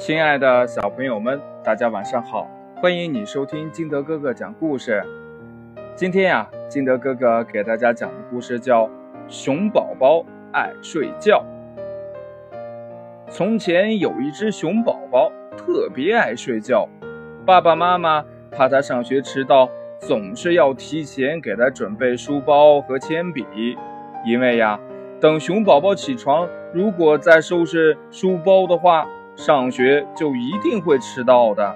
亲爱的小朋友们，大家晚上好！欢迎你收听金德哥哥讲故事。今天呀，金德哥哥给大家讲的故事叫《熊宝宝爱睡觉》。从前有一只熊宝宝，特别爱睡觉，爸爸妈妈怕他上学迟到，总是要提前给他准备书包和铅笔，因为呀，等熊宝宝起床，如果再收拾书包的话，上学就一定会迟到的。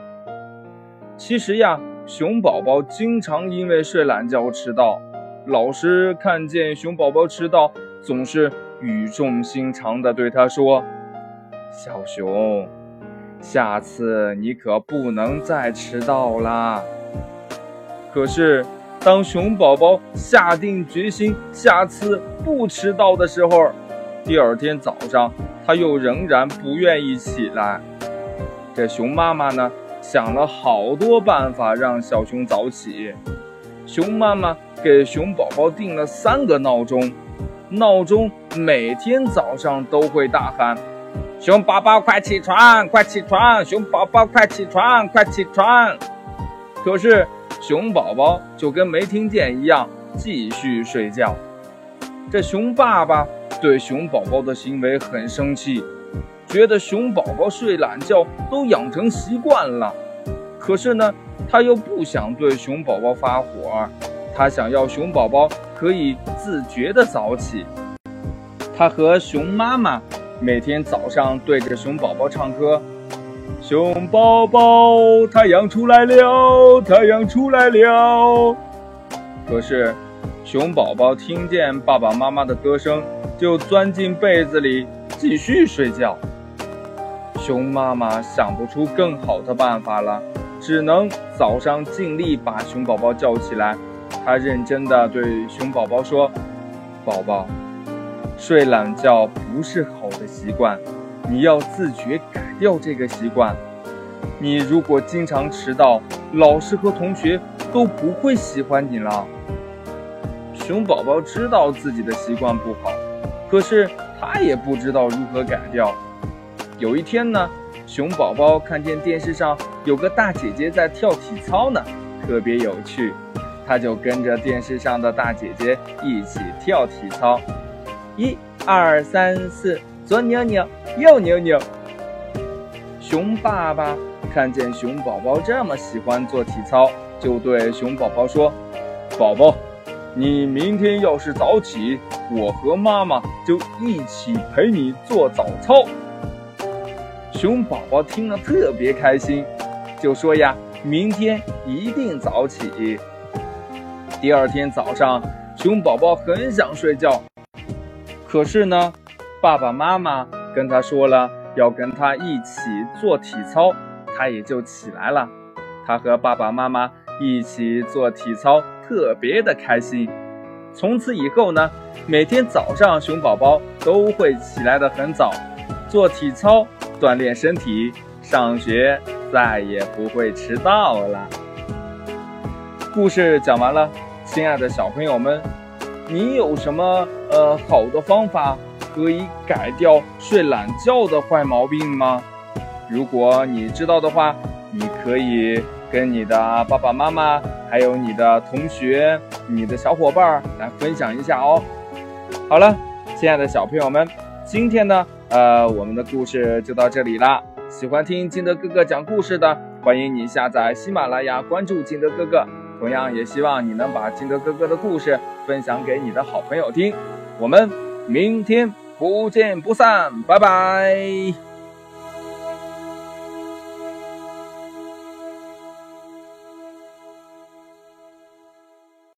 其实呀，熊宝宝经常因为睡懒觉迟到。老师看见熊宝宝迟到，总是语重心长地对他说：“小熊，下次你可不能再迟到啦。”可是，当熊宝宝下定决心下次不迟到的时候，第二天早上，他又仍然不愿意起来。这熊妈妈呢，想了好多办法让小熊早起。熊妈妈给熊宝宝定了三个闹钟，闹钟每天早上都会大喊：“熊宝宝快起床，快起床！熊宝宝快起床，快起床！”可是熊宝宝就跟没听见一样，继续睡觉。这熊爸爸。对熊宝宝的行为很生气，觉得熊宝宝睡懒觉都养成习惯了。可是呢，他又不想对熊宝宝发火，他想要熊宝宝可以自觉的早起。他和熊妈妈每天早上对着熊宝宝唱歌：“熊宝宝，太阳出来了，太阳出来了。”可是，熊宝宝听见爸爸妈妈的歌声。就钻进被子里继续睡觉。熊妈妈想不出更好的办法了，只能早上尽力把熊宝宝叫起来。她认真地对熊宝宝说：“宝宝，睡懒觉不是好的习惯，你要自觉改掉这个习惯。你如果经常迟到，老师和同学都不会喜欢你了。”熊宝宝知道自己的习惯不好。可是他也不知道如何改掉。有一天呢，熊宝宝看见电视上有个大姐姐在跳体操呢，特别有趣，他就跟着电视上的大姐姐一起跳体操。一、二、三、四，左扭扭，右扭扭。熊爸爸看见熊宝宝这么喜欢做体操，就对熊宝宝说：“宝宝。”你明天要是早起，我和妈妈就一起陪你做早操。熊宝宝听了特别开心，就说呀：“明天一定早起。”第二天早上，熊宝宝很想睡觉，可是呢，爸爸妈妈跟他说了要跟他一起做体操，他也就起来了。他和爸爸妈妈一起做体操。特别的开心。从此以后呢，每天早上熊宝宝都会起来的很早，做体操锻炼身体，上学再也不会迟到了。故事讲完了，亲爱的小朋友们，你有什么呃好的方法可以改掉睡懒觉的坏毛病吗？如果你知道的话，你可以跟你的爸爸妈妈。还有你的同学、你的小伙伴来分享一下哦。好了，亲爱的小朋友们，今天呢，呃，我们的故事就到这里啦。喜欢听金德哥哥讲故事的，欢迎你下载喜马拉雅，关注金德哥哥。同样也希望你能把金德哥哥的故事分享给你的好朋友听。我们明天不见不散，拜拜。